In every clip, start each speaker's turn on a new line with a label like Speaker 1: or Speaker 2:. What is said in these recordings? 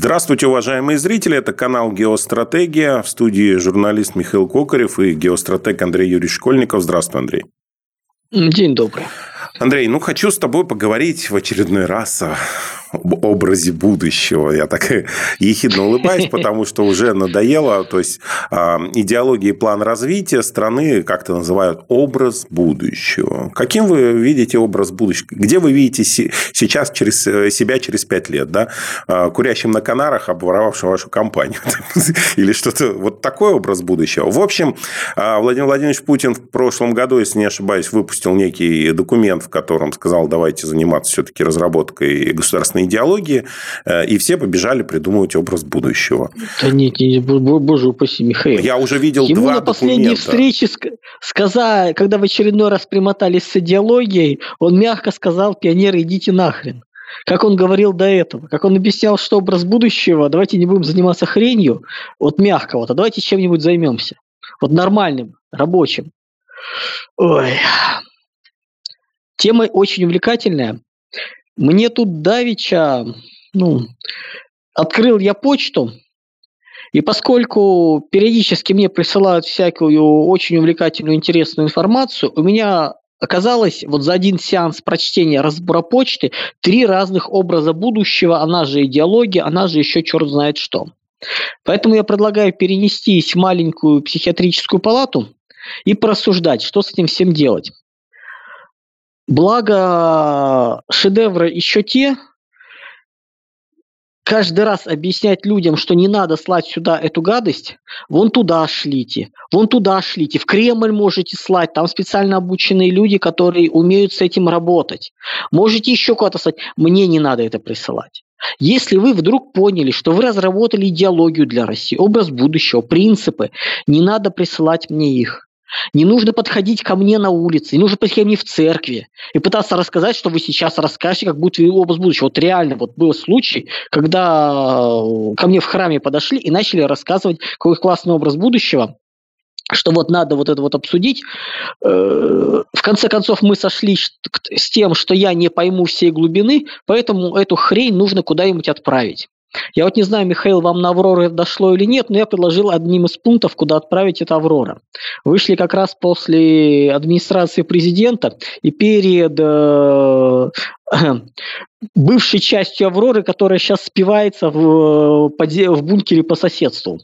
Speaker 1: Здравствуйте, уважаемые зрители. Это канал «Геостратегия». В студии журналист Михаил Кокарев и геостратег Андрей Юрьевич Школьников. Здравствуй, Андрей.
Speaker 2: День добрый.
Speaker 1: Андрей, ну хочу с тобой поговорить в очередной раз об образе будущего. Я так ехидно улыбаюсь, потому что уже надоело. То есть, а, идеология и план развития страны как-то называют образ будущего. Каким вы видите образ будущего? Где вы видите сейчас через себя через пять лет? Да? А, курящим на Канарах, обворовавшим вашу компанию. Или что-то вот такой образ будущего. В общем, а, Владимир Владимирович Путин в прошлом году, если не ошибаюсь, выпустил некий документ, в котором сказал, давайте заниматься все-таки разработкой государственной государственной идеологии, э, и все побежали придумывать образ будущего.
Speaker 2: Да нет, нет боже упаси, Михаил.
Speaker 1: Я уже видел
Speaker 2: Ему
Speaker 1: два
Speaker 2: на последней
Speaker 1: документа.
Speaker 2: встрече, сказал, когда в очередной раз примотались с идеологией, он мягко сказал, пионеры, идите нахрен. Как он говорил до этого, как он объяснял, что образ будущего, давайте не будем заниматься хренью, вот мягко, вот, а давайте чем-нибудь займемся. Вот нормальным, рабочим. Ой. Тема очень увлекательная. Мне тут Давича, ну, открыл я почту, и поскольку периодически мне присылают всякую очень увлекательную, интересную информацию, у меня оказалось вот за один сеанс прочтения разбора почты три разных образа будущего, она же идеология, она же еще черт знает что. Поэтому я предлагаю перенестись в маленькую психиатрическую палату и порассуждать, что с этим всем делать. Благо, шедевры еще те, каждый раз объяснять людям, что не надо слать сюда эту гадость, вон туда шлите, вон туда шлите, в Кремль можете слать, там специально обученные люди, которые умеют с этим работать. Можете еще куда-то слать, мне не надо это присылать. Если вы вдруг поняли, что вы разработали идеологию для России, образ будущего, принципы, не надо присылать мне их. Не нужно подходить ко мне на улице, не нужно подходить ко мне в церкви и пытаться рассказать, что вы сейчас расскажете, как будет образ будущего. Вот реально вот был случай, когда э, ко мне в храме подошли и начали рассказывать, какой классный образ будущего, что вот надо вот это вот обсудить. Э, в конце концов, мы сошли с тем, что я не пойму всей глубины, поэтому эту хрень нужно куда-нибудь отправить. Я вот не знаю, Михаил, вам на Аврору это дошло или нет, но я предложил одним из пунктов, куда отправить это Аврора. Вышли как раз после администрации президента и перед э, бывшей частью Авроры, которая сейчас спивается в, в бункере по соседству.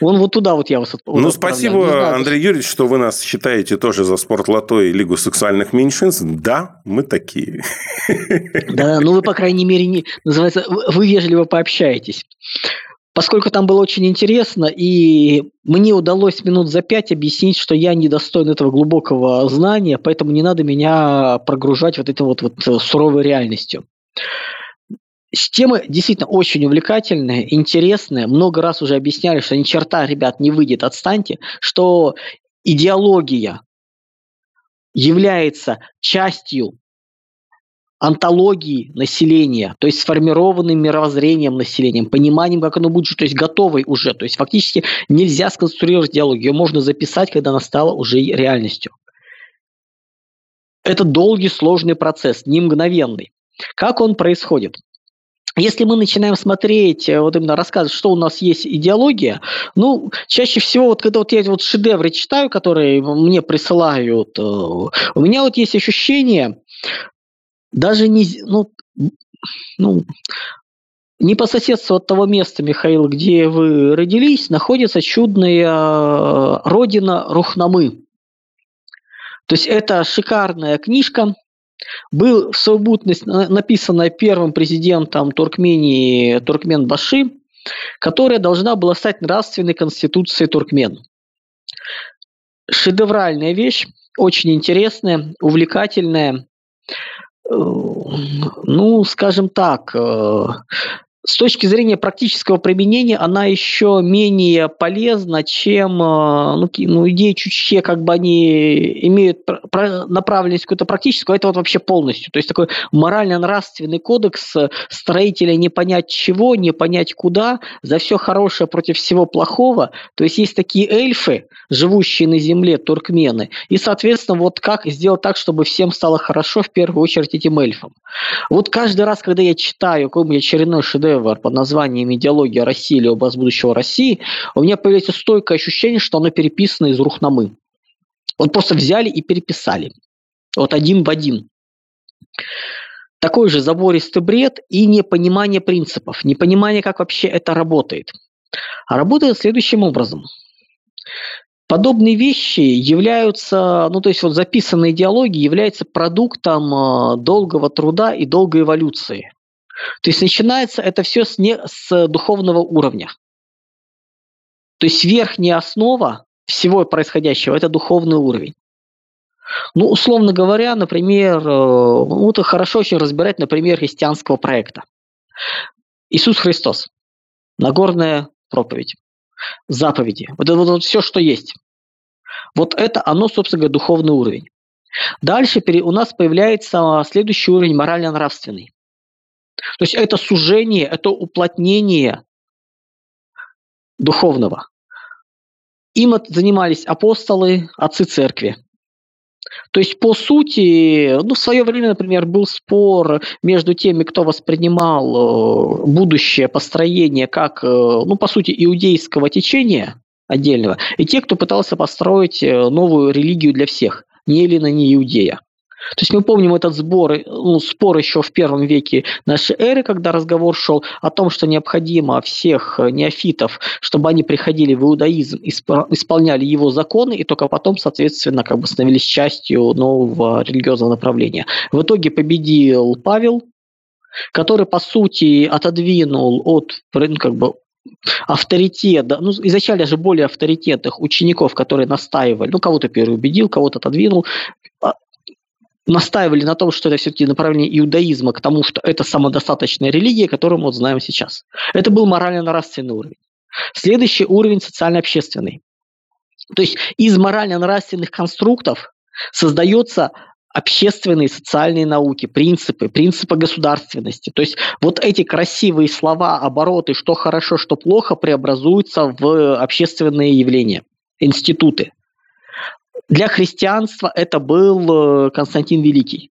Speaker 2: Он вот туда вот я вас
Speaker 1: отправляю. Ну, спасибо, знаю, Андрей Юрьевич, что вы нас считаете тоже за спортлото и Лигу сексуальных меньшинств. Да, мы такие.
Speaker 2: Да, ну вы, по крайней мере, не, называется, вы вежливо пообщаетесь. Поскольку там было очень интересно, и мне удалось минут за пять объяснить, что я не достоин этого глубокого знания, поэтому не надо меня прогружать вот этой вот, вот суровой реальностью. Тема действительно очень увлекательная, интересная. Много раз уже объясняли, что ни черта, ребят, не выйдет, отстаньте, что идеология является частью антологии населения, то есть сформированным мировоззрением населения, пониманием, как оно будет, то есть готовой уже. То есть фактически нельзя сконструировать идеологию, ее можно записать, когда она стала уже реальностью. Это долгий, сложный процесс, не мгновенный. Как он происходит? Если мы начинаем смотреть, э, вот именно рассказывать, что у нас есть идеология, ну, чаще всего, вот когда вот я вот шедевры читаю, которые мне присылают, э, у меня вот есть ощущение, даже не, ну, ну, не по соседству от того места, Михаил, где вы родились, находится чудная э, родина Рухнамы. То есть это шикарная книжка, был в совокупность написанная первым президентом Туркмении Туркмен Баши, которая должна была стать нравственной конституцией Туркмен. Шедевральная вещь, очень интересная, увлекательная. Э, ну, скажем так, э, с точки зрения практического применения она еще менее полезна, чем э, ну, ну, идеи чучхе, как бы они имеют направленность какую-то практическую, а это вот вообще полностью. То есть такой морально-нравственный кодекс строителя не понять чего, не понять куда, за все хорошее против всего плохого. То есть есть такие эльфы, живущие на земле, туркмены, и, соответственно, вот как сделать так, чтобы всем стало хорошо, в первую очередь этим эльфам. Вот каждый раз, когда я читаю какой-нибудь очередной шедевр шедевр под названием «Идеология России» или «Образ будущего России», у меня появляется стойкое ощущение, что оно переписано из Рухнамы. Вот просто взяли и переписали. Вот один в один. Такой же забористый бред и непонимание принципов, непонимание, как вообще это работает. А работает следующим образом. Подобные вещи являются, ну то есть вот записанная идеология является продуктом э, долгого труда и долгой эволюции. То есть начинается это все с, не, с духовного уровня. То есть верхняя основа всего происходящего – это духовный уровень. Ну, условно говоря, например, э, ну, это хорошо очень разбирать, например, христианского проекта. Иисус Христос. Нагорная проповедь заповеди. Вот это вот, вот все, что есть. Вот это оно, собственно говоря, духовный уровень. Дальше у нас появляется следующий уровень морально-нравственный. То есть это сужение, это уплотнение духовного. Им занимались апостолы, отцы церкви. То есть, по сути, ну, в свое время, например, был спор между теми, кто воспринимал э, будущее построение как, э, ну, по сути, иудейского течения отдельного, и те, кто пытался построить э, новую религию для всех, не Эллина, не Иудея. То есть мы помним этот сбор, ну, спор еще в первом веке нашей эры, когда разговор шел о том, что необходимо всех неофитов, чтобы они приходили в иудаизм, исполняли его законы, и только потом, соответственно, как бы становились частью нового религиозного направления. В итоге победил Павел, который, по сути, отодвинул от ну, как бы, авторитет, ну, изначально же более авторитетных учеников, которые настаивали, ну, кого-то переубедил, кого-то отодвинул, а, настаивали на том, что это все-таки направление иудаизма к тому, что это самодостаточная религия, которую мы вот знаем сейчас. Это был морально-нравственный уровень. Следующий уровень социально-общественный. То есть из морально-нравственных конструктов создается общественные социальные науки, принципы, принципы государственности. То есть вот эти красивые слова, обороты, что хорошо, что плохо, преобразуются в общественные явления, институты. Для христианства это был э, Константин Великий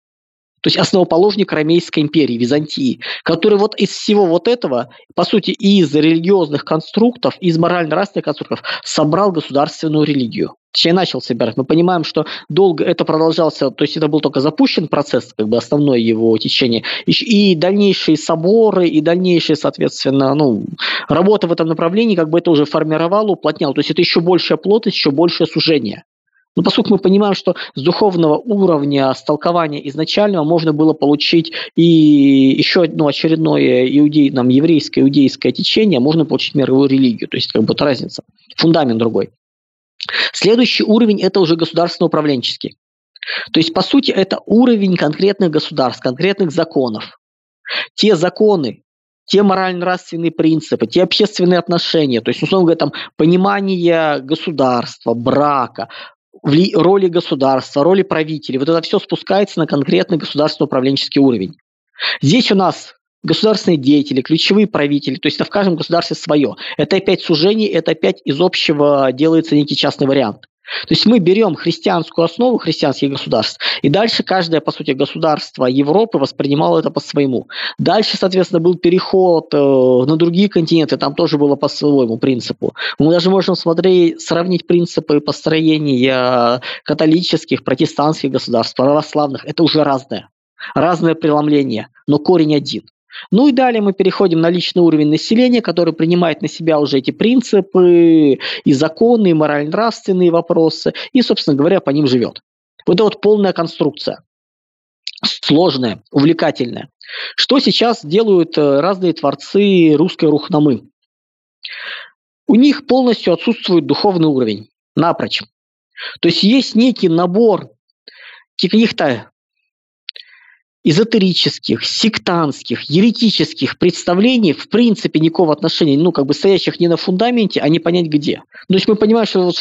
Speaker 2: то есть основоположник Ромейской империи, Византии, который вот из всего вот этого, по сути, из религиозных конструктов, из морально-нравственных конструктов собрал государственную религию. Точнее, начал собирать. Мы понимаем, что долго это продолжался, то есть это был только запущен процесс, как бы основное его течение, и, и дальнейшие соборы, и дальнейшие, соответственно, ну, работа в этом направлении, как бы это уже формировало, уплотняло. То есть это еще большая плотность, еще большее сужение. Но поскольку мы понимаем, что с духовного уровня столкования изначального можно было получить и еще одно очередное иудей, нам, еврейское иудейское течение, можно получить мировую религию. То есть как бы разница. Фундамент другой. Следующий уровень – это уже государственно-управленческий. То есть, по сути, это уровень конкретных государств, конкретных законов. Те законы, те морально-нравственные принципы, те общественные отношения, то есть, условно говоря, там, понимание государства, брака, роли государства, роли правителей. Вот это все спускается на конкретный государственно-управленческий уровень. Здесь у нас государственные деятели, ключевые правители, то есть это в каждом государстве свое. Это опять сужение, это опять из общего делается некий частный вариант. То есть мы берем христианскую основу христианских государств, и дальше каждое, по сути, государство Европы воспринимало это по-своему. Дальше, соответственно, был переход э, на другие континенты, там тоже было по своему принципу. Мы даже можем смотреть, сравнить принципы построения католических, протестантских государств, православных. Это уже разное. Разное преломление, но корень один. Ну и далее мы переходим на личный уровень населения, который принимает на себя уже эти принципы и законы, и морально-нравственные вопросы, и, собственно говоря, по ним живет. Вот это вот полная конструкция. Сложная, увлекательная. Что сейчас делают э, разные творцы русской рухнамы? У них полностью отсутствует духовный уровень, напрочь. То есть есть некий набор каких-то эзотерических, сектантских, еретических представлений в принципе никакого отношения, ну, как бы стоящих не на фундаменте, а не понять где. То есть мы понимаем, что вот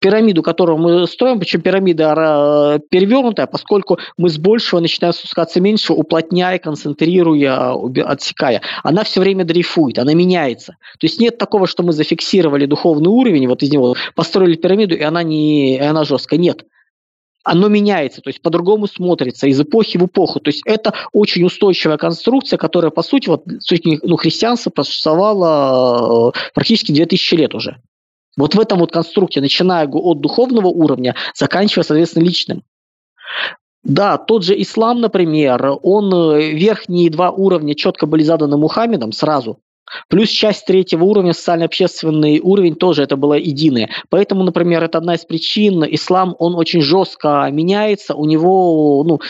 Speaker 2: пирамиду, которую мы строим, причем пирамида перевернутая, поскольку мы с большего начинаем спускаться меньше, уплотняя, концентрируя, отсекая. Она все время дрейфует, она меняется. То есть нет такого, что мы зафиксировали духовный уровень, вот из него построили пирамиду, и она, не, и она жесткая. Нет оно меняется, то есть по-другому смотрится из эпохи в эпоху. То есть это очень устойчивая конструкция, которая, по сути, вот, ну, христианство просуществовало э, практически 2000 лет уже. Вот в этом вот конструкте, начиная от духовного уровня, заканчивая, соответственно, личным. Да, тот же ислам, например, он э, верхние два уровня четко были заданы Мухаммедом сразу, Плюс часть третьего уровня, социально-общественный уровень тоже это было единое. Поэтому, например, это одна из причин. Ислам, он очень жестко меняется, у него ну,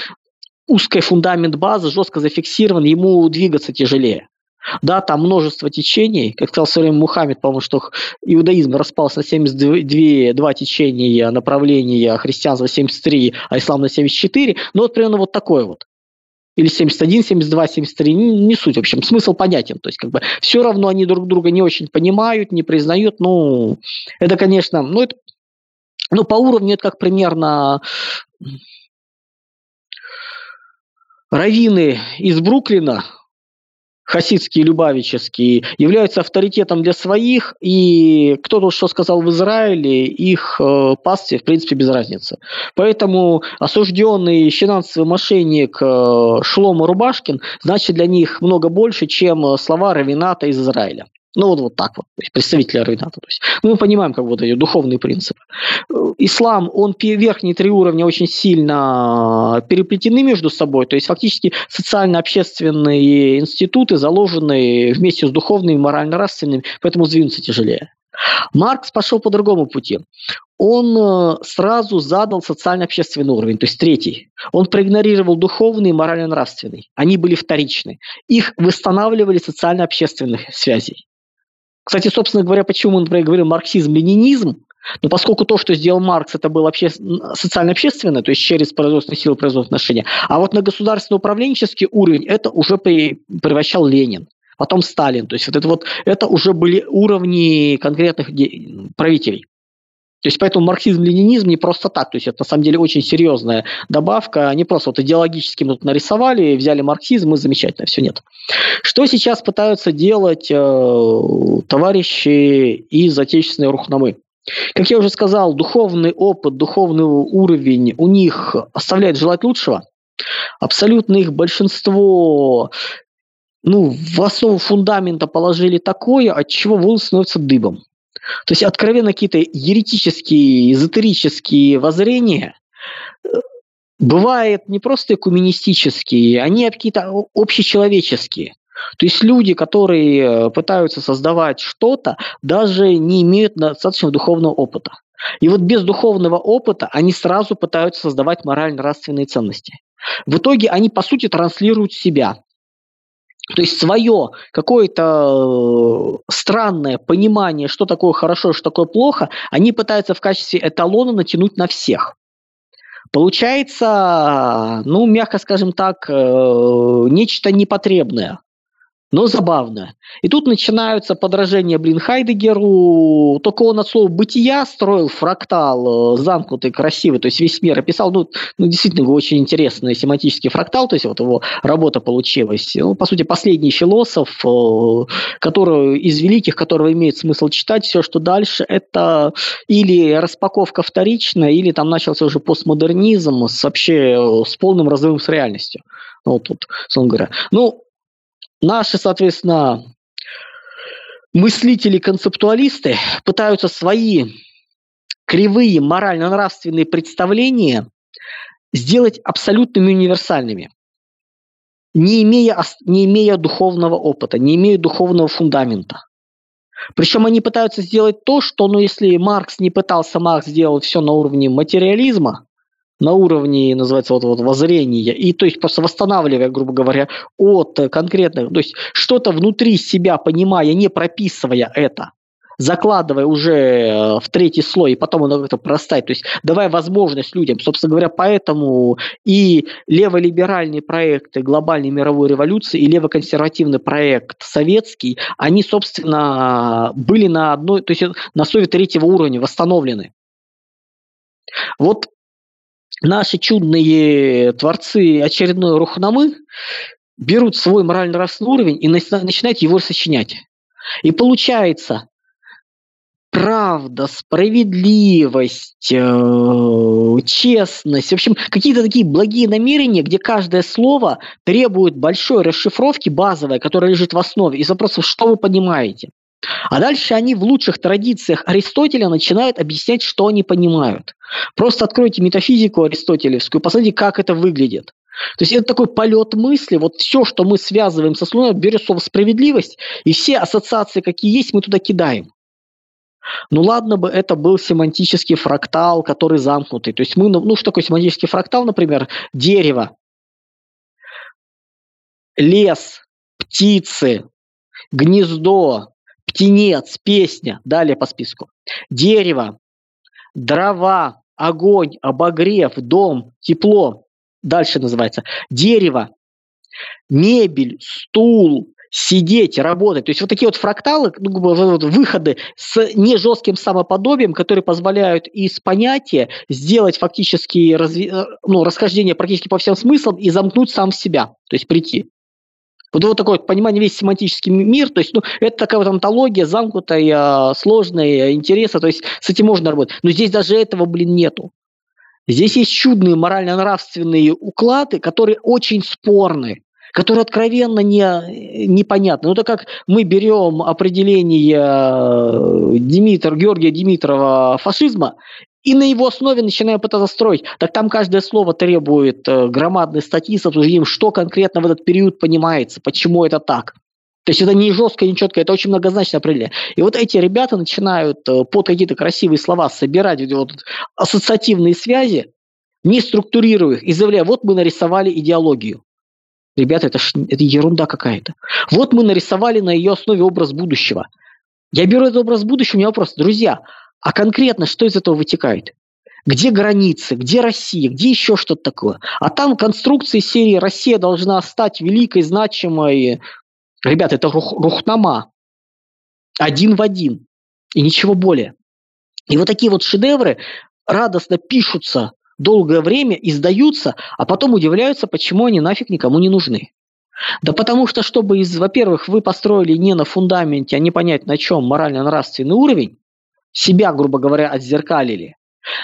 Speaker 2: узкий фундамент базы, жестко зафиксирован, ему двигаться тяжелее. Да, там множество течений, как сказал в свое время Мухаммед, по-моему, что иудаизм распался на 72 два течения, направления, христианство 73, а ислам на 74, ну вот примерно вот такое вот. Или 71, 72, 73, не, не суть, в общем, смысл понятен. То есть, как бы, все равно они друг друга не очень понимают, не признают. Ну, это, конечно, ну, это, ну, по уровню это как примерно раввины из Бруклина, хасидские, любавические, являются авторитетом для своих, и кто тут что сказал в Израиле, их э, пасте, в принципе, без разницы. Поэтому осужденный финансовый мошенник э, Шлома Рубашкин значит для них много больше, чем слова Равината из Израиля. Ну, вот, вот так вот, то есть представители Рейната. То есть мы понимаем, как вот эти духовные принципы. Ислам, он верхние три уровня очень сильно переплетены между собой, то есть фактически социально-общественные институты заложены вместе с духовными, морально-нравственными, поэтому сдвинуться тяжелее. Маркс пошел по другому пути. Он э, сразу задал социально-общественный уровень, то есть третий. Он проигнорировал духовный и морально-нравственный. Они были вторичны. Их восстанавливали социально-общественных связей. Кстати, собственно говоря, почему, например, говорим марксизм-ленинизм, но поскольку то, что сделал Маркс, это было обще... социально-общественное, то есть через производственные силы, производственные отношения, а вот на государственно-управленческий уровень это уже при... превращал Ленин потом Сталин. То есть вот это вот это уже были уровни конкретных правителей. То есть поэтому марксизм-ленинизм не просто так, то есть это на самом деле очень серьезная добавка, не просто вот идеологически мы тут нарисовали, взяли марксизм и замечательно, все нет. Что сейчас пытаются делать э, товарищи из отечественной Рухнамы? Как я уже сказал, духовный опыт, духовный уровень у них оставляет желать лучшего. Абсолютно их большинство ну, в основу фундамента положили такое, от чего волосы становятся дыбом. То есть откровенно какие-то еретические, эзотерические воззрения э, бывают не просто экуменистические, они какие-то общечеловеческие. То есть люди, которые э, пытаются создавать что-то, даже не имеют достаточно духовного опыта. И вот без духовного опыта они сразу пытаются создавать морально-нравственные ценности. В итоге они, по сути, транслируют себя. То есть свое какое-то э, странное понимание, что такое хорошо, что такое плохо, они пытаются в качестве эталона натянуть на всех. Получается, ну, мягко скажем так, э, нечто непотребное но забавно. И тут начинаются подражения, блин, Хайдегеру, только он от слова «бытия» строил фрактал э, замкнутый, красивый, то есть весь мир описал, ну, ну действительно, очень интересный семантический фрактал, то есть вот его работа получилась. Ну, по сути, последний философ, э, который из великих, которого имеет смысл читать, все, что дальше, это или распаковка вторичная, или там начался уже постмодернизм с вообще э, с полным разрывом с реальностью. Ну, вот тут, словно говоря. Ну, Наши, соответственно, мыслители-концептуалисты пытаются свои кривые морально-нравственные представления сделать абсолютными универсальными, не имея, не имея духовного опыта, не имея духовного фундамента. Причем они пытаются сделать то, что, ну, если Маркс не пытался, Маркс сделал все на уровне материализма, на уровне, называется, вот, вот воззрения, и то есть просто восстанавливая, грубо говоря, от конкретных, то есть что-то внутри себя понимая, не прописывая это, закладывая уже э, в третий слой, и потом оно как-то простает, то есть давая возможность людям, собственно говоря, поэтому и леволиберальные проекты глобальной мировой революции, и левоконсервативный проект советский, они, собственно, были на одной, то есть на основе третьего уровня восстановлены. Вот наши чудные творцы очередной рухнамы берут свой морально-нравственный уровень и начинают его сочинять. И получается, правда, справедливость, э, честность, в общем, какие-то такие благие намерения, где каждое слово требует большой расшифровки базовой, которая лежит в основе, из вопросов, что вы понимаете. А дальше они в лучших традициях Аристотеля начинают объяснять, что они понимают. Просто откройте метафизику аристотелевскую, посмотрите, как это выглядит. То есть это такой полет мысли, вот все, что мы связываем со слоем, берет слово справедливость, и все ассоциации, какие есть, мы туда кидаем. Ну ладно бы это был семантический фрактал, который замкнутый. То есть мы, ну что такое семантический фрактал, например, дерево, лес, птицы, гнездо, птенец, песня, далее по списку. Дерево, дрова, огонь, обогрев, дом, тепло. Дальше называется. Дерево, мебель, стул, сидеть, работать. То есть вот такие вот фракталы, ну, выходы с не жестким самоподобием, которые позволяют из понятия сделать фактически разви... Э, ну, расхождение практически по всем смыслам и замкнуть сам в себя, то есть прийти. Вот, вот такое понимание весь семантический мир, то есть ну, это такая вот антология замкнутая, сложная, интереса, то есть с этим можно работать. Но здесь даже этого, блин, нету. Здесь есть чудные морально-нравственные уклады, которые очень спорны которые откровенно не, непонятны. Ну, это как мы берем определение э, Димитр, Георгия Димитрова фашизма и на его основе начинаем пытаться строить. Так там каждое слово требует э, громадной статьи с обсуждением, что конкретно в этот период понимается, почему это так. То есть это не жестко, не четко, это очень многозначное определение. И вот эти ребята начинают э, под какие-то красивые слова собирать вот ассоциативные связи, не структурируя их, и заявляя, вот мы нарисовали идеологию. Ребята, это, ж, это ерунда какая-то. Вот мы нарисовали на ее основе образ будущего. Я беру этот образ будущего, у меня вопрос. Друзья, а конкретно что из этого вытекает? Где границы, где Россия, где еще что-то такое? А там конструкции серии «Россия должна стать великой, значимой». Ребята, это рух, рухнама. Один в один. И ничего более. И вот такие вот шедевры радостно пишутся долгое время издаются, а потом удивляются, почему они нафиг никому не нужны. Да потому что, чтобы, из, во-первых, вы построили не на фундаменте, а не понять на чем морально-нравственный уровень, себя, грубо говоря, отзеркалили.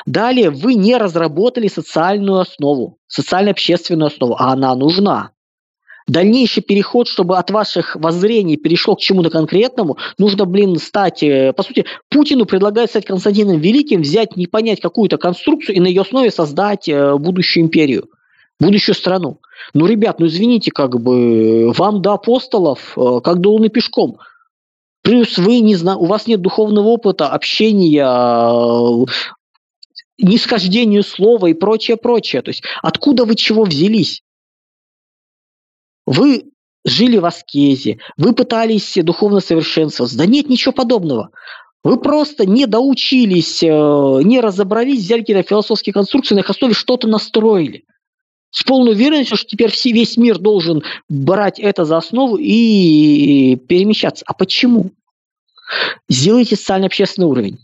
Speaker 2: Далее вы не разработали социальную основу, социально-общественную основу, а она нужна. Дальнейший переход, чтобы от ваших воззрений перешло к чему-то конкретному, нужно, блин, стать... Э, по сути, Путину предлагают стать Константином Великим, взять, не понять какую-то конструкцию и на ее основе создать э, будущую империю, будущую страну. Ну, ребят, ну извините, как бы вам до апостолов, э, как до луны пешком. Плюс вы не зна... у вас нет духовного опыта, общения, нисхождению слова и прочее, прочее. То есть откуда вы чего взялись? Вы жили в аскезе, вы пытались духовно совершенствоваться. Да нет ничего подобного. Вы просто не доучились, э, не разобрались, взяли какие-то философские конструкции, на их основе что-то настроили. С полной уверенностью, что теперь весь мир должен брать это за основу и перемещаться. А почему? Сделайте социально-общественный уровень.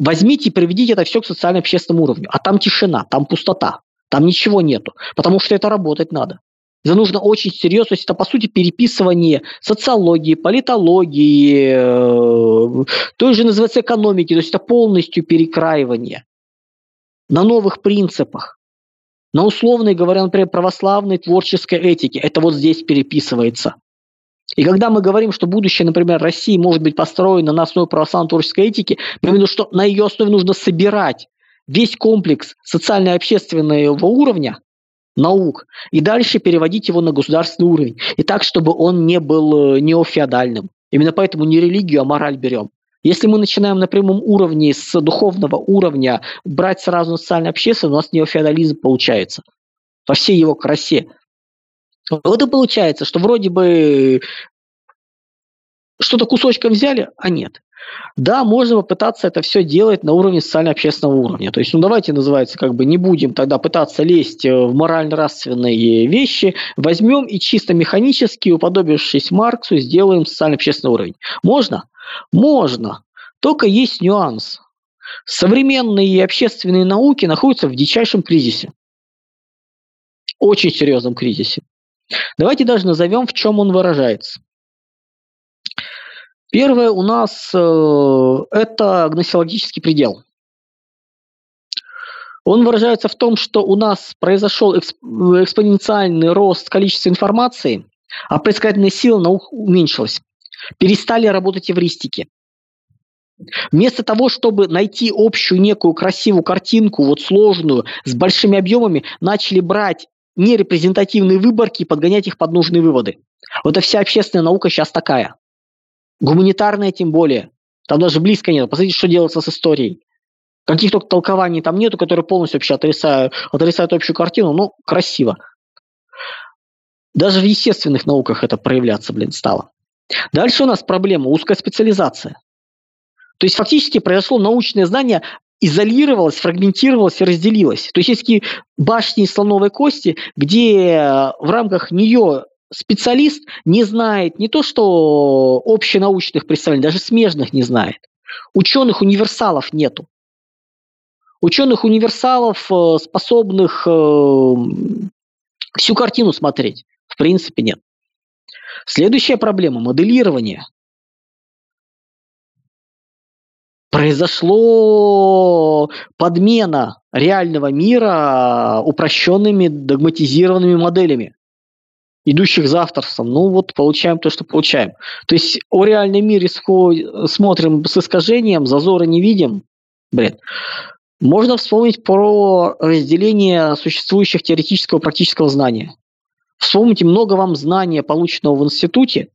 Speaker 2: Возьмите и приведите это все к социально-общественному уровню. А там тишина, там пустота, там ничего нету. Потому что это работать надо. Это нужно очень серьезно, то есть это по сути переписывание социологии, политологии, э, той же называется экономики, то есть это полностью перекраивание на новых принципах. На условной, говоря, например, православной творческой этике. Это вот здесь переписывается. И когда мы говорим, что будущее, например, России может быть построено на основе православной творческой этики, мы имеем в виду, что на ее основе нужно собирать весь комплекс социально-общественного уровня, наук, и дальше переводить его на государственный уровень. И так, чтобы он не был э, неофеодальным. Именно поэтому не религию, а мораль берем. Если мы начинаем на прямом уровне, с духовного уровня брать сразу социально-общественное, у нас неофеодализм получается во всей его красе. Вот и получается, что вроде бы что-то кусочком взяли, а нет. Да, можно попытаться это все делать на уровне социально-общественного уровня. То есть, ну давайте, называется, как бы не будем тогда пытаться лезть э, в морально-нравственные вещи, возьмем и чисто механически, уподобившись Марксу, сделаем социально-общественный уровень. Можно? Можно. Только есть нюанс. Современные общественные науки находятся в дичайшем кризисе. Очень серьезном кризисе. Давайте даже назовем, в чем он выражается. Первое у нас э, это гносеологический предел. Он выражается в том, что у нас произошел экспоненциальный рост количества информации, а предсказательная сила наук уменьшилась. Перестали работать эвристики. Вместо того, чтобы найти общую некую красивую картинку, вот сложную, с большими объемами, начали брать нерепрезентативные выборки и подгонять их под нужные выводы. Вот это вся общественная наука сейчас такая. Гуманитарная тем более. Там даже близко нет. Посмотрите, что делается с историей. Каких только толкований там нету, которые полностью вообще отрицают, отрицают общую картину. Ну, красиво. Даже в естественных науках это проявляться, блин, стало. Дальше у нас проблема узкая специализация. То есть фактически произошло научное знание изолировалось, фрагментировалось и разделилось. То есть есть такие башни из слоновой кости, где в рамках нее специалист не знает не то, что общенаучных представлений, даже смежных не знает. Ученых универсалов нету. Ученых универсалов, э, способных э, всю картину смотреть, в принципе нет. Следующая проблема – моделирование. Произошло подмена реального мира упрощенными догматизированными моделями идущих за авторством, ну вот получаем то, что получаем. То есть о реальном мире смотрим с искажением, зазора не видим. Бред. Можно вспомнить про разделение существующих теоретического и практического знания. Вспомните много вам знания, полученного в институте,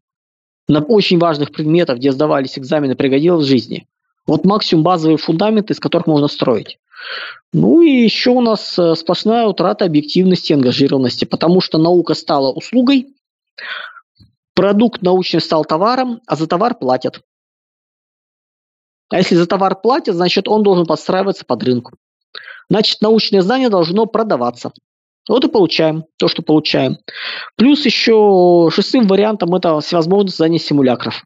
Speaker 2: на очень важных предметах, где сдавались экзамены, пригодилось в жизни. Вот максимум базовые фундаменты, из которых можно строить. Ну и еще у нас э, сплошная утрата объективности и ангажированности, потому что наука стала услугой, продукт научный стал товаром, а за товар платят. А если за товар платят, значит он должен подстраиваться под рынку. Значит, научное знание должно продаваться. Вот и получаем то, что получаем. Плюс еще шестым вариантом это всевозможность создания симулякров.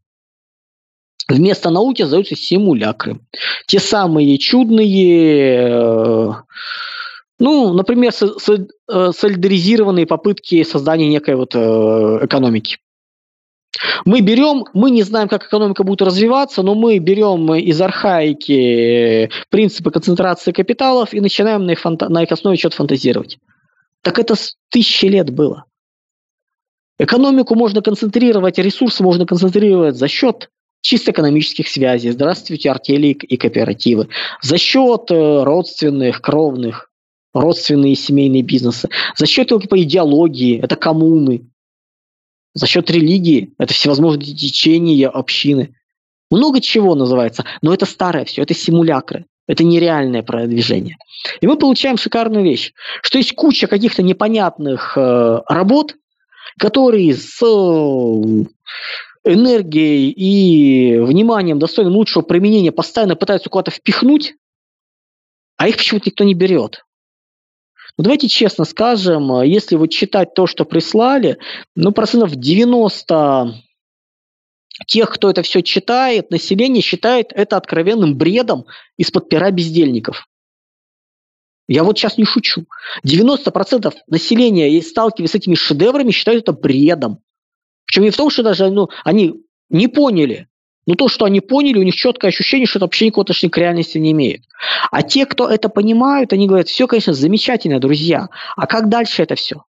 Speaker 2: Вместо науки создаются симулякры. Те самые чудные, э, ну, например, э, солидаризированные попытки создания некой вот э, экономики. Мы берем, мы не знаем, как экономика будет развиваться, но мы берем из архаики принципы концентрации капиталов и начинаем на их, фанта- на их основе что-то фантазировать. Так это тысячи лет было. Экономику можно концентрировать, ресурсы можно концентрировать за счет чисто экономических связей, здравствуйте, артели и кооперативы, за счет э, родственных, кровных, родственные семейные бизнесы, за счет типа, идеологии, это коммуны, за счет религии, это всевозможные течения, общины. Много чего называется, но это старое все, это симулякры. Это нереальное продвижение. И мы получаем шикарную вещь, что есть куча каких-то непонятных э, работ, которые с э, энергией и вниманием, достойным лучшего применения, постоянно пытаются куда-то впихнуть, а их почему-то никто не берет. Ну, давайте честно скажем, если вот читать то, что прислали, ну, процентов 90 тех, кто это все читает, население считает это откровенным бредом из-под пера бездельников. Я вот сейчас не шучу. 90% населения, сталкиваясь с этими шедеврами, считают это бредом. Причем не в том, что даже ну, они не поняли, но то, что они поняли, у них четкое ощущение, что это вообще никакого отношения к реальности не имеет. А те, кто это понимают, они говорят, все, конечно, замечательно, друзья. А как дальше это все?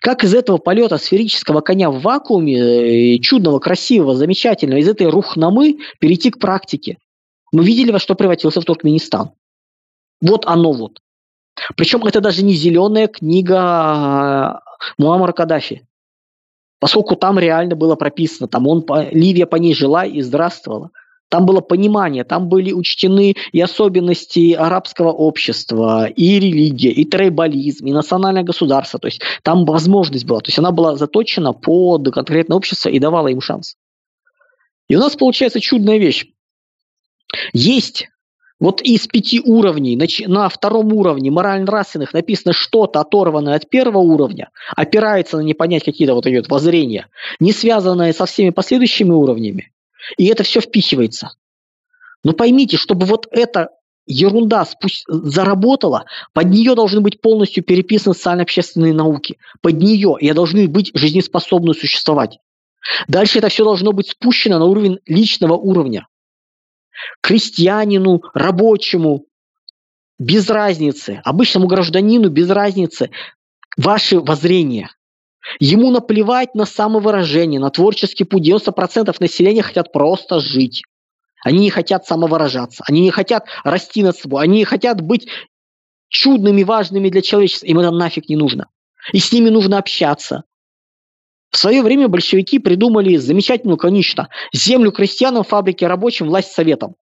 Speaker 2: Как из этого полета сферического коня в вакууме, э, чудного, красивого, замечательного, из этой рухнамы перейти к практике? Мы видели, во что превратился в Туркменистан. Вот оно вот. Причем это даже не зеленая книга а, Муаммара Каддафи поскольку там реально было прописано, там он, Ливия по ней жила и здравствовала. Там было понимание, там были учтены и особенности арабского общества, и религия, и трейбализм, и национальное государство. То есть там возможность была. То есть она была заточена под конкретное общество и давала им шанс. И у нас получается чудная вещь. Есть вот из пяти уровней на втором уровне морально-нравственных написано что-то оторванное от первого уровня, опирается на не понять какие-то вот идет воззрения, не связанное со всеми последующими уровнями. И это все впихивается. Но поймите, чтобы вот эта ерунда спусть... заработала, под нее должны быть полностью переписаны социально-общественные науки. Под нее и должны быть жизнеспособны существовать. Дальше это все должно быть спущено на уровень личного уровня. Крестьянину, рабочему, без разницы, обычному гражданину без разницы ваши воззрения. Ему наплевать на самовыражение, на творческий путь. 90% населения хотят просто жить. Они не хотят самовыражаться, они не хотят расти над собой, они не хотят быть чудными, важными для человечества. Им это нафиг не нужно. И с ними нужно общаться. В свое время большевики придумали замечательную, конечно, землю крестьянам, фабрики рабочим, власть советам.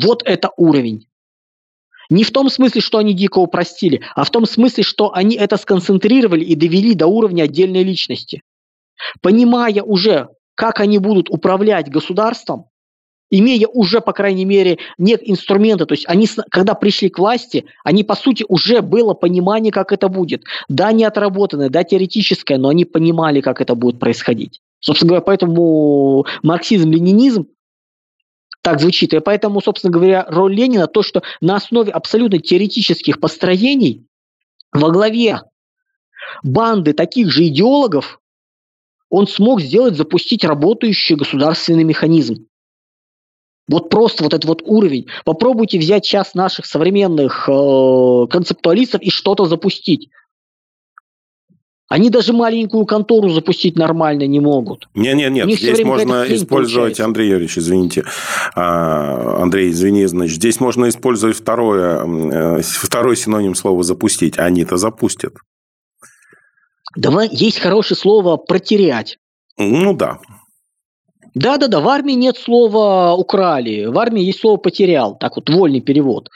Speaker 2: Вот это уровень. Не в том смысле, что они дико упростили, а в том смысле, что они это сконцентрировали и довели до уровня отдельной личности. Понимая уже, как они будут управлять государством, имея уже, по крайней мере, нет инструмента, то есть они, когда пришли к власти, они, по сути, уже было понимание, как это будет. Да, не отработанное, да, теоретическое, но они понимали, как это будет происходить. Собственно говоря, поэтому марксизм-ленинизм так звучит. И поэтому, собственно говоря, роль Ленина то, что на основе абсолютно теоретических построений во главе банды таких же идеологов он смог сделать, запустить работающий государственный механизм. Вот просто вот этот вот уровень. Попробуйте взять сейчас наших современных э, концептуалистов и что-то запустить. Они даже маленькую контору запустить нормально не могут.
Speaker 1: Нет, нет, нет. Здесь можно использовать, Андрей Юрьевич, извините, а, Андрей, извини, значит, здесь можно использовать второе, э, второй синоним слова запустить. Они-то запустят.
Speaker 2: Давай, есть хорошее слово протерять.
Speaker 1: Ну да.
Speaker 2: Да-да-да, в армии нет слова «украли», в армии есть слово «потерял», так вот, вольный перевод,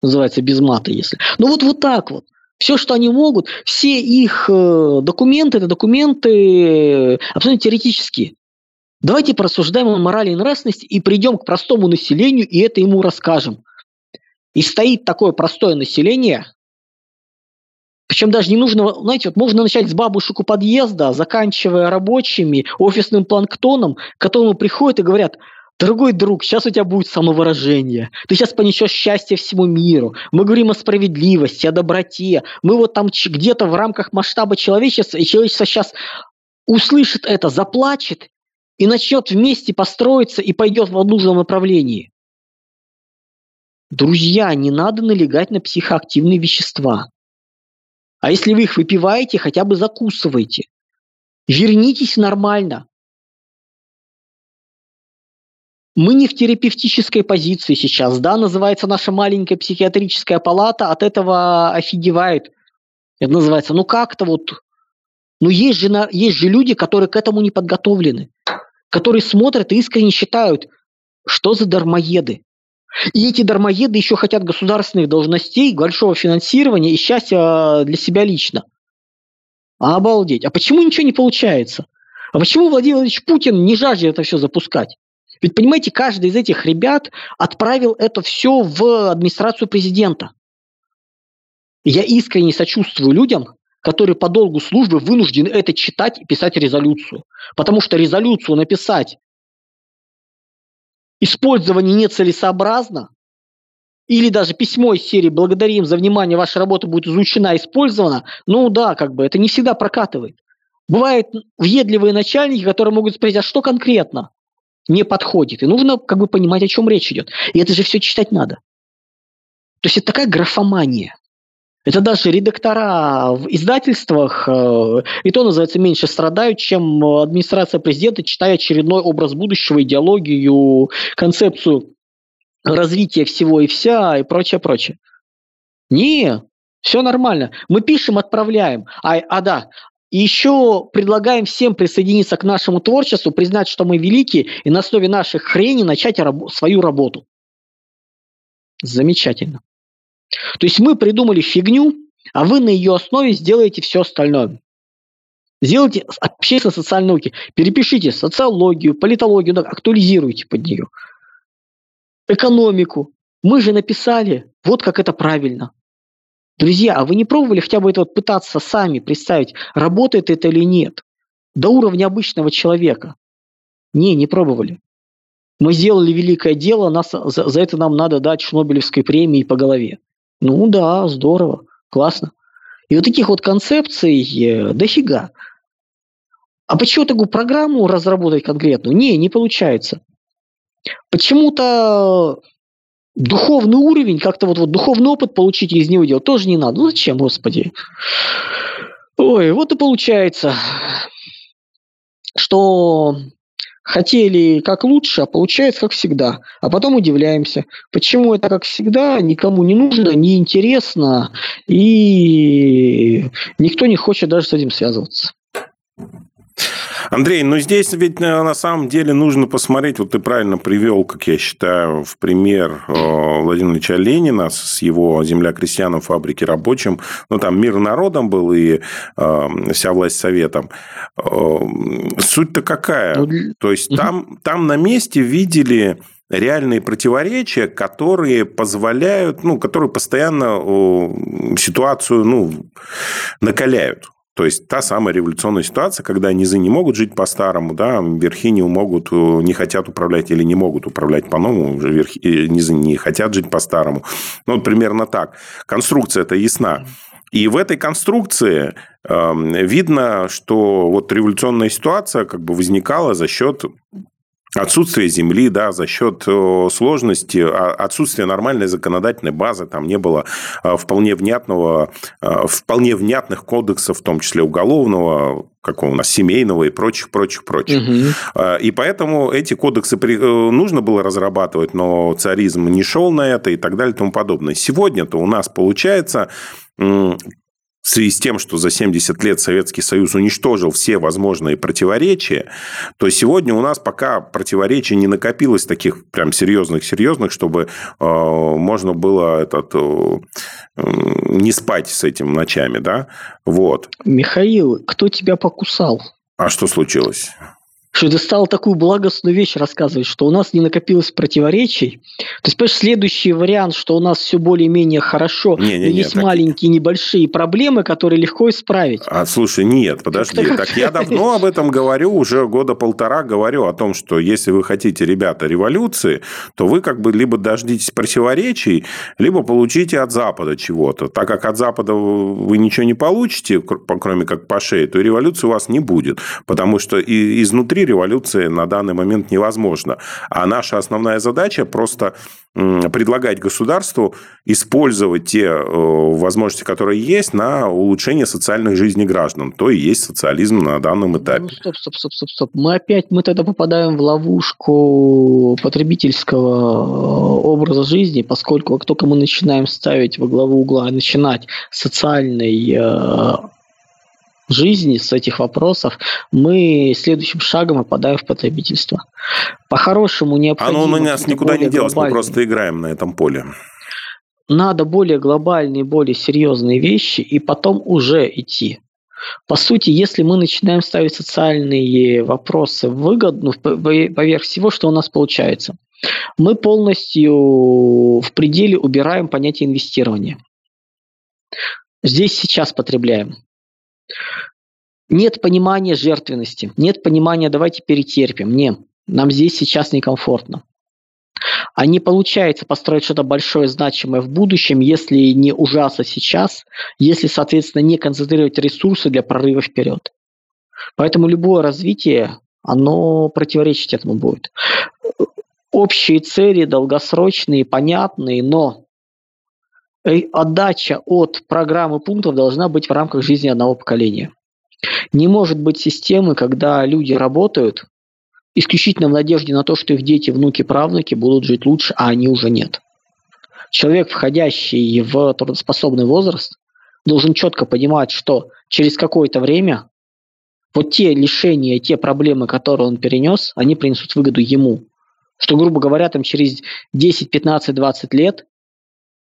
Speaker 2: называется без мата, если. Ну вот, вот так вот. Все, что они могут, все их э, документы, это документы абсолютно теоретические. Давайте порассуждаем о морали и нравственности и придем к простому населению и это ему расскажем. И стоит такое простое население, причем даже не нужно, знаете, вот можно начать с бабушек у подъезда, заканчивая рабочими, офисным планктоном, к которому приходят и говорят, дорогой друг, сейчас у тебя будет самовыражение, ты сейчас понесешь счастье всему миру, мы говорим о справедливости, о доброте, мы вот там где-то в рамках масштаба человечества, и человечество сейчас услышит это, заплачет и начнет вместе построиться и пойдет в нужном направлении. Друзья, не надо налегать на психоактивные вещества. А если вы их выпиваете, хотя бы закусывайте. Вернитесь нормально. Мы не в терапевтической позиции сейчас, да, называется наша маленькая психиатрическая палата, от этого офигевает. Это называется, ну как-то вот, ну есть же, есть же люди, которые к этому не подготовлены, которые смотрят и искренне считают, что за дармоеды. И эти дармоеды еще хотят государственных должностей, большого финансирования и счастья для себя лично. Обалдеть. А почему ничего не получается? А почему Владимир Владимирович Путин не жаждет это все запускать? Ведь, понимаете, каждый из этих ребят отправил это все в администрацию президента. Я искренне сочувствую людям, которые по долгу службы вынуждены это читать и писать резолюцию. Потому что резолюцию написать использование нецелесообразно, или даже письмо из серии «Благодарим за внимание, ваша работа будет изучена, использована», ну да, как бы это не всегда прокатывает. Бывают въедливые начальники, которые могут спросить, а что конкретно не подходит? И нужно как бы понимать, о чем речь идет. И это же все читать надо. То есть это такая графомания. Это даже редактора в издательствах, э, и то называется, меньше страдают, чем администрация президента, читая очередной образ будущего, идеологию, концепцию развития всего и вся, и прочее, прочее. Не, все нормально. Мы пишем, отправляем. А, а да, и еще предлагаем всем присоединиться к нашему творчеству, признать, что мы великие, и на основе наших хрени начать раб- свою работу. Замечательно. То есть мы придумали фигню, а вы на ее основе сделаете все остальное. Сделайте общественно-социальные науки, перепишите социологию, политологию, актуализируйте под нее. Экономику. Мы же написали, вот как это правильно. Друзья, а вы не пробовали хотя бы это вот пытаться сами представить, работает это или нет? До уровня обычного человека. Не, не пробовали. Мы сделали великое дело, нас, за, за это нам надо дать Шнобелевской премии по голове. Ну да, здорово, классно. И вот таких вот концепций э, дофига. А почему такую программу разработать конкретную? Не, не получается. Почему-то духовный уровень, как-то вот, вот духовный опыт получить из него делать тоже не надо. Ну зачем, господи? Ой, вот и получается, что хотели как лучше, а получается как всегда. А потом удивляемся, почему это как всегда никому не нужно, не интересно, и никто не хочет даже с этим связываться.
Speaker 1: Андрей, ну здесь ведь э, на самом деле нужно посмотреть, вот ты правильно привел, как я считаю, в пример э, Владимира Ильича Ленина с его «Земля крестьянам, фабрики рабочим». Ну, там мир народом был и э, вся власть советом. Суть-то какая? Ну, То есть, там, там на месте видели реальные противоречия, которые позволяют, ну, которые постоянно ситуацию, ну, накаляют. То есть та самая революционная ситуация, когда низы не могут жить по-старому, да, верхи не могут, э, не хотят управлять или не могут управлять по-новому, верхи, э, низы не хотят жить по-старому. Ну, вот примерно так. Конструкция это ясна. И в этой конструкции э, видно, что вот революционная ситуация как бы возникала за счет отсутствие земли, да, за счет э, сложности, а, отсутствия нормальной законодательной базы, там не было э, вполне внятного, э, вполне внятных кодексов, в том числе уголовного, какого у нас семейного и прочих, прочих, прочих. Угу. И поэтому эти кодексы нужно было разрабатывать, но царизм не шел на это и так далее и тому подобное. Сегодня-то у нас получается в связи с тем, что за 70 лет Советский Союз уничтожил все возможные противоречия, то сегодня у нас пока противоречий не накопилось таких прям серьезных-серьезных, чтобы э, можно было этот, э, не спать с этим ночами, да? Вот.
Speaker 2: Михаил, кто тебя покусал?
Speaker 1: А что случилось?
Speaker 2: Что ты стал такую благостную вещь рассказывать, что у нас не накопилось противоречий. То есть, понимаешь, следующий вариант, что у нас все более-менее хорошо, не, не, есть так... маленькие небольшие проблемы, которые легко исправить.
Speaker 1: А, слушай, нет, подожди. Так, так я давно об этом говорю, уже года полтора говорю о том, что если вы хотите, ребята, революции, то вы как бы либо дождитесь противоречий, либо получите от Запада чего-то. Так как от Запада вы ничего не получите, кроме как по шее, то революции у вас не будет. Потому что изнутри революции на данный момент невозможно. А наша основная задача просто предлагать государству использовать те э, возможности, которые есть, на улучшение социальной жизни граждан. То и есть социализм на данном этапе. Ну,
Speaker 2: стоп, стоп, стоп, стоп, стоп. Мы опять, мы тогда попадаем в ловушку потребительского э, образа жизни, поскольку как только мы начинаем ставить во главу угла, начинать социальный э, жизни, с этих вопросов, мы следующим шагом опадаем в потребительство. По-хорошему необходимо...
Speaker 1: Оно у нас никуда не делось, мы просто играем на этом поле.
Speaker 2: Надо более глобальные, более серьезные вещи, и потом уже идти. По сути, если мы начинаем ставить социальные вопросы выгодно, поверх всего, что у нас получается? Мы полностью в пределе убираем понятие инвестирования. Здесь сейчас потребляем. Нет понимания жертвенности, нет понимания «давайте перетерпим». Не, нам здесь сейчас некомфортно. А не получается построить что-то большое, значимое в будущем, если не ужасно сейчас, если, соответственно, не концентрировать ресурсы для прорыва вперед. Поэтому любое развитие, оно противоречить этому будет. Общие цели, долгосрочные, понятные, но отдача от программы пунктов должна быть в рамках жизни одного поколения. Не может быть системы, когда люди работают исключительно в надежде на то, что их дети, внуки, правнуки будут жить лучше, а они уже нет. Человек, входящий в трудоспособный возраст, должен четко понимать, что через какое-то время вот те лишения, те проблемы, которые он перенес, они принесут выгоду ему. Что, грубо говоря, там через 10, 15, 20 лет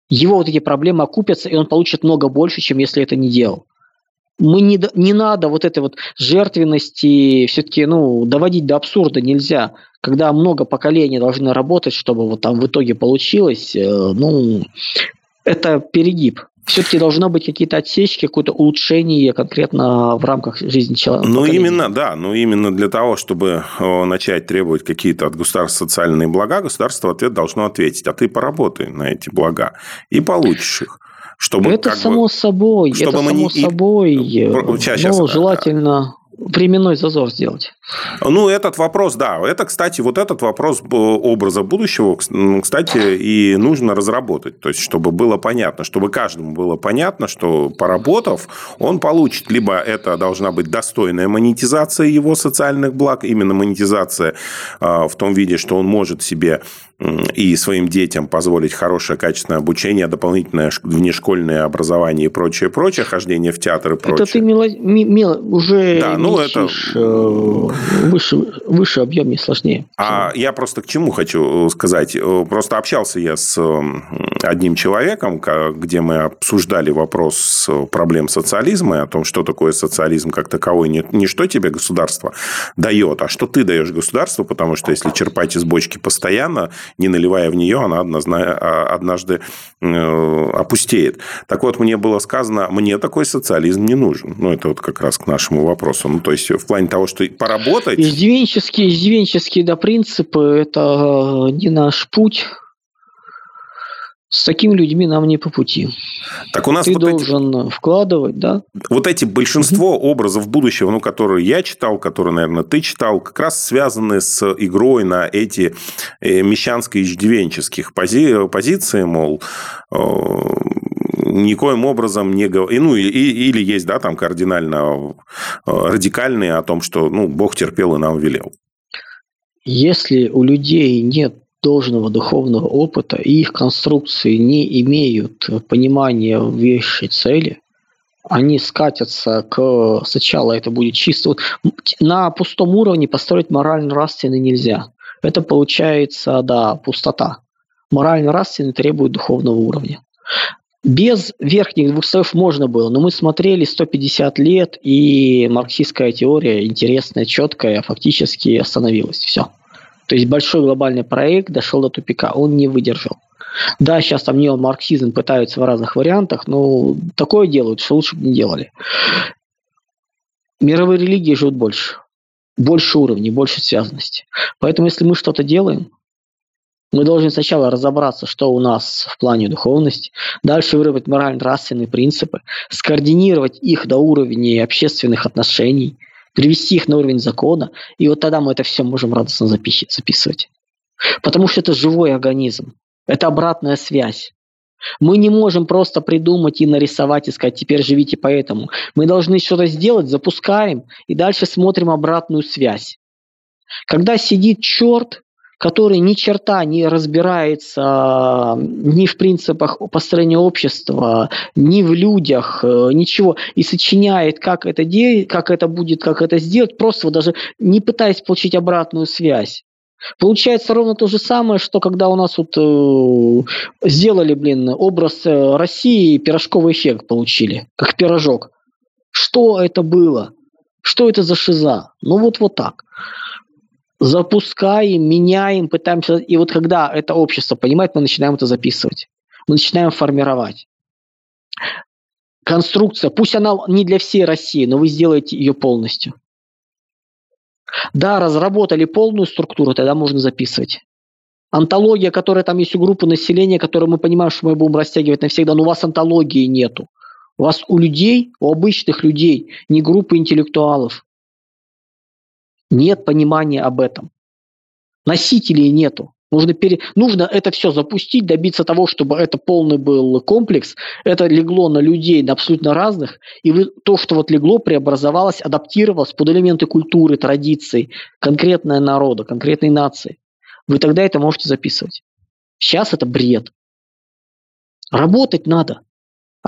Speaker 2: его вот эти проблемы окупятся, и он получит много больше, чем если это не делал. Мы не, не надо вот этой вот жертвенности все-таки ну, доводить до абсурда нельзя. Когда много поколений должны работать, чтобы вот там в итоге получилось, э, ну, это перегиб все-таки должно быть какие-то отсечки, какое-то улучшение конкретно в рамках жизни человека.
Speaker 1: Ну, именно, да. Ну, именно для того, чтобы начать требовать какие-то от государства социальные блага, государство в ответ должно ответить, а ты поработай на эти блага и получишь их.
Speaker 2: Чтобы, это само бы, собой, чтобы это само не... собой. Сейчас, ну, сейчас, желательно временной зазор сделать.
Speaker 1: Ну, этот вопрос, да. Это, кстати, вот этот вопрос образа будущего, кстати, и нужно разработать. То есть, чтобы было понятно, чтобы каждому было понятно, что поработав, он получит, либо это должна быть достойная монетизация его социальных благ, именно монетизация а, в том виде, что он может себе и своим детям позволить хорошее качественное обучение, дополнительное внешкольное образование и прочее, прочее, хождение в театр и прочее.
Speaker 2: Это ты мило, мило, уже да, ну это... Э, выше, выше объемнее, сложнее.
Speaker 1: А я просто к чему хочу сказать. Э, просто общался я с одним человеком, где мы обсуждали вопрос проблем социализма и о том, что такое социализм как таковой. Не, не что тебе государство дает, а что ты даешь государству, потому что если черпать из бочки постоянно, не наливая в нее, она а, однажды э, опустеет. Так вот, мне было сказано, мне такой социализм не нужен. Ну, это вот как раз к нашему вопросу. Ну, то есть, в плане того, что поработать...
Speaker 2: Издевенческие, издевенческие да, принципы – это не наш путь. С такими людьми нам не по пути.
Speaker 1: Так у нас
Speaker 2: Ты вот должен эти... вкладывать, да?
Speaker 1: Вот эти большинство угу. образов будущего, ну, которые я читал, которые, наверное, ты читал, как раз связаны с игрой на эти э, мещанско-иждивенческих пози... позиции, мол, э, никоим образом не говорит, ну, и, или есть, да, там кардинально э, радикальные о том, что, ну, Бог терпел и нам велел.
Speaker 2: Если у людей нет должного духовного опыта и их конструкции не имеют понимания высшей цели, они скатятся к... Сначала это будет чисто... Вот на пустом уровне построить морально-нравственный нельзя. Это получается, да, пустота. Морально-нравственный требует духовного уровня. Без верхних двух слоев можно было, но мы смотрели 150 лет, и марксистская теория интересная, четкая, фактически остановилась. Все. То есть большой глобальный проект дошел до тупика, он не выдержал. Да, сейчас там неомарксизм пытаются в разных вариантах, но такое делают, что лучше бы не делали. Мировые религии живут больше. Больше уровней, больше связанности. Поэтому если мы что-то делаем, мы должны сначала разобраться, что у нас в плане духовности, дальше выработать морально-нравственные принципы, скоординировать их до уровня общественных отношений, привести их на уровень закона, и вот тогда мы это все можем радостно записывать. Потому что это живой организм, это обратная связь. Мы не можем просто придумать и нарисовать и сказать, теперь живите по этому. Мы должны что-то сделать, запускаем, и дальше смотрим обратную связь. Когда сидит черт который ни черта не разбирается а, ни в принципах построения общества, ни в людях, э, ничего, и сочиняет, как это, де- как это будет, как это сделать, просто вот даже не пытаясь получить обратную связь. Получается ровно то же самое, что когда у нас вот э, сделали, блин, образ э, России, пирожковый эффект получили, как пирожок. Что это было? Что это за шиза? Ну вот вот так запускаем, меняем, пытаемся. И вот когда это общество понимает, мы начинаем это записывать. Мы начинаем формировать. Конструкция, пусть она не для всей России, но вы сделаете ее полностью. Да, разработали полную структуру, тогда можно записывать. Антология, которая там есть у группы населения, которую мы понимаем, что мы будем растягивать навсегда, но у вас антологии нету. У вас у людей, у обычных людей, не группы интеллектуалов. Нет понимания об этом. Носителей нету. Нужно, пере... Нужно это все запустить, добиться того, чтобы это полный был комплекс. Это легло на людей на абсолютно разных. И то, что вот легло, преобразовалось, адаптировалось под элементы культуры, традиций, конкретной народа, конкретной нации. Вы тогда это можете записывать. Сейчас это бред. Работать надо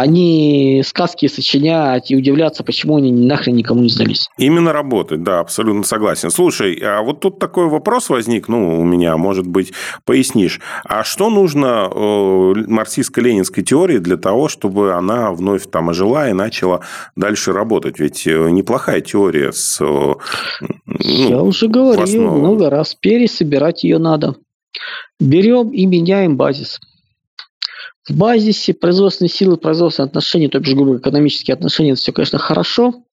Speaker 2: не сказки сочинять и удивляться, почему они нахрен никому не сдались.
Speaker 1: Именно работать, да, абсолютно согласен. Слушай, а вот тут такой вопрос возник, ну, у меня, может быть, пояснишь. А что нужно э, марксистско-ленинской теории для того, чтобы она вновь там ожила и начала дальше работать? Ведь э, неплохая теория с... Э,
Speaker 2: ну, Я уже говорил много раз, пересобирать ее надо. Берем и меняем базис. В базисе производственные силы, производственные отношения, то бишь, грубо экономические отношения, это все, конечно, хорошо,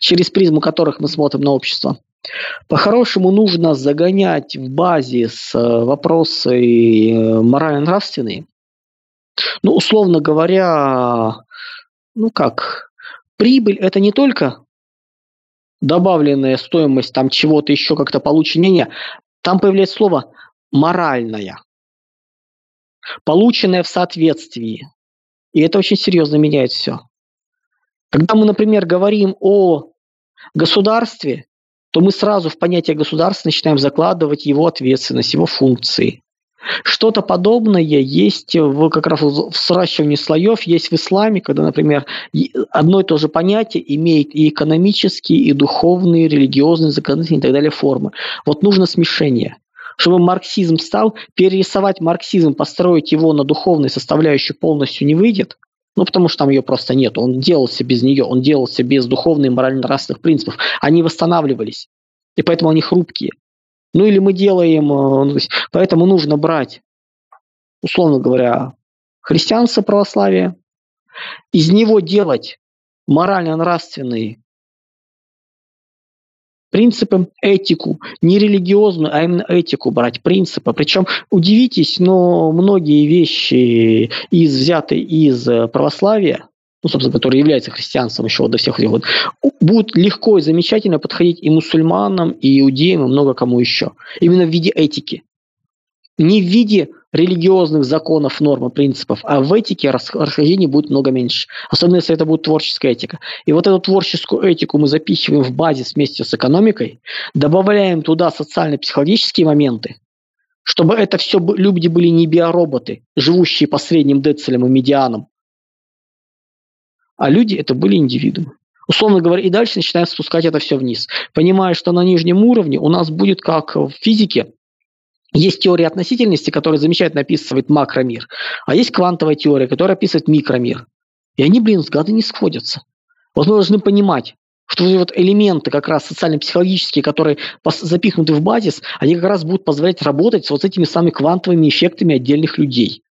Speaker 2: через призму которых мы смотрим на общество. По-хорошему нужно загонять в базис э, вопросы э, морально-нравственные. Ну, условно говоря, ну как, прибыль – это не только добавленная стоимость там чего-то еще как-то получения, там появляется слово моральная, полученная в соответствии. И это очень серьезно меняет все. Когда мы, например, говорим о государстве, то мы сразу в понятие государства начинаем закладывать его ответственность, его функции. Что-то подобное есть в, как раз в сращивании слоев, есть в исламе, когда, например, одно и то же понятие имеет и экономические, и духовные, и религиозные, законодательные и так далее формы. Вот нужно смешение. Чтобы марксизм стал, перерисовать марксизм, построить его на духовной составляющей полностью не выйдет, ну, потому что там ее просто нет. Он делался без нее, он делался без духовных и морально-нравственных принципов. Они восстанавливались. И поэтому они хрупкие. Ну или мы делаем, э, ну, поэтому нужно брать, условно говоря, христианство, православие, из него делать морально-нравственные принципы, этику, не религиозную, а именно этику брать, принципы. Причем, удивитесь, но многие вещи из, взяты из э, православия, ну, собственно, который является христианством еще до всех этих будут легко и замечательно подходить и мусульманам, и иудеям, и много кому еще. Именно в виде этики. Не в виде религиозных законов, норм и принципов, а в этике расхождений будет много меньше. Особенно, если это будет творческая этика. И вот эту творческую этику мы запихиваем в базис вместе с экономикой, добавляем туда социально-психологические моменты, чтобы это все люди были не биороботы, живущие по средним децелям и медианам, а люди это были индивидуумы. Условно говоря, и дальше начинаем спускать это все вниз. Понимая, что на нижнем уровне у нас будет, как в физике, есть теория относительности, которая замечательно описывает макромир, а есть квантовая теория, которая описывает микромир. И они, блин, с не сходятся. Вот мы должны понимать, что вот элементы как раз социально-психологические, которые запихнуты в базис, они как раз будут позволять работать с вот этими самыми квантовыми эффектами отдельных людей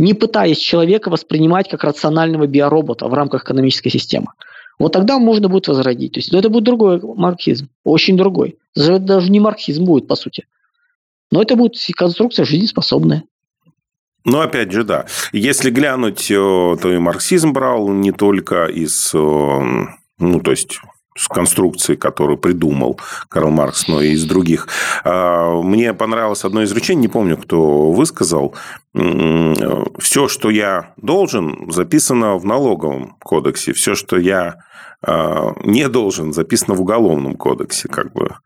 Speaker 2: не пытаясь человека воспринимать как рационального биоробота в рамках экономической системы. Вот тогда можно будет возродить. То есть, но это будет другой марксизм, очень другой. Даже не марксизм будет, по сути. Но это будет конструкция жизнеспособная.
Speaker 1: Ну, опять же, да. Если глянуть, э, то и марксизм брал не только из, э, ну, то есть с конструкцией, которую придумал Карл Маркс, но и из других. А, мне понравилось одно изречение, не помню, кто высказал. Все, что я должен, записано в налоговом кодексе. Все, что я а, не должен, записано в уголовном кодексе, как бы.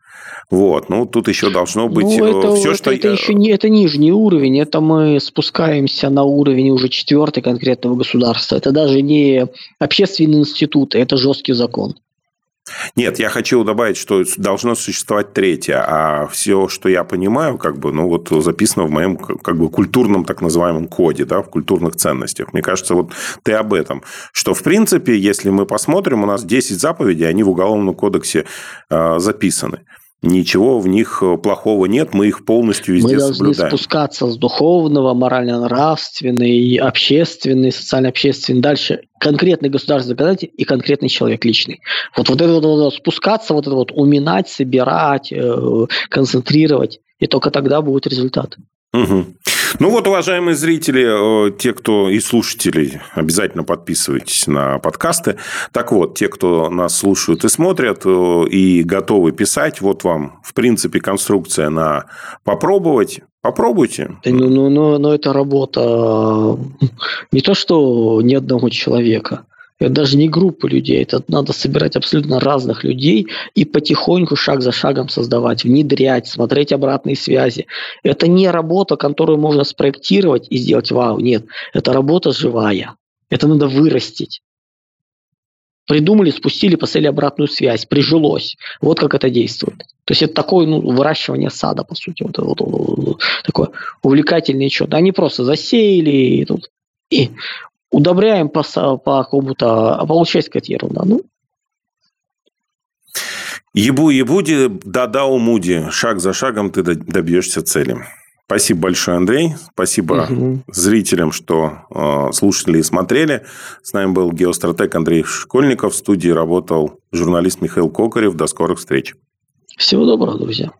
Speaker 1: Вот, ну тут еще должно быть ну,
Speaker 2: это,
Speaker 1: все,
Speaker 2: это,
Speaker 1: что
Speaker 2: это еще не это нижний уровень, это мы спускаемся на уровень уже четвертый конкретного государства. Это даже не общественный институт, это жесткий закон.
Speaker 1: Нет, я хочу добавить, что должно существовать третье, а все, что я понимаю, как бы, ну, вот записано в моем как бы культурном так называемом коде, да, в культурных ценностях. Мне кажется, вот ты об этом, что в принципе, если мы посмотрим, у нас 10 заповедей, они в Уголовном кодексе э, записаны ничего в них э, плохого нет, мы их полностью везде
Speaker 2: мы должны
Speaker 1: соблюдаем.
Speaker 2: спускаться с духовного, морально-нравственный, общественный, социально-общественный, дальше конкретный государственный законодатель и конкретный человек личный. Вот, вот это вот, вот спускаться, вот это вот уминать, собирать, э, концентрировать, и только тогда будет результат.
Speaker 1: Угу. Ну вот, уважаемые зрители, э, те, кто и слушатели, обязательно подписывайтесь на подкасты. Так вот, те, кто нас слушают и смотрят, э, и готовы писать, вот вам, в принципе, конструкция на попробовать. Попробуйте.
Speaker 2: Ну, ну, ну, ну, это работа не то, что ни одного человека. Это даже не группа людей, это надо собирать абсолютно разных людей и потихоньку, шаг за шагом создавать, внедрять, смотреть обратные связи. Это не работа, которую можно спроектировать и сделать вау, нет. Это работа живая. Это надо вырастить. Придумали, спустили, посмотрели обратную связь, прижилось. Вот как это действует. То есть это такое ну, выращивание сада, по сути. Вот, вот, вот, вот, такое увлекательное что-то. Они просто засеяли и, тут, и удобряем по, по какому-то, а получается какая-то ерунда. Ну,
Speaker 1: Ебу, ебуди, да-да, умуди. Шаг за шагом ты добьешься цели. Спасибо большое, Андрей. Спасибо угу. зрителям, что э, слушали и смотрели. С нами был геостратег Андрей Школьников. В студии работал журналист Михаил Кокарев. До скорых встреч.
Speaker 2: Всего доброго, друзья.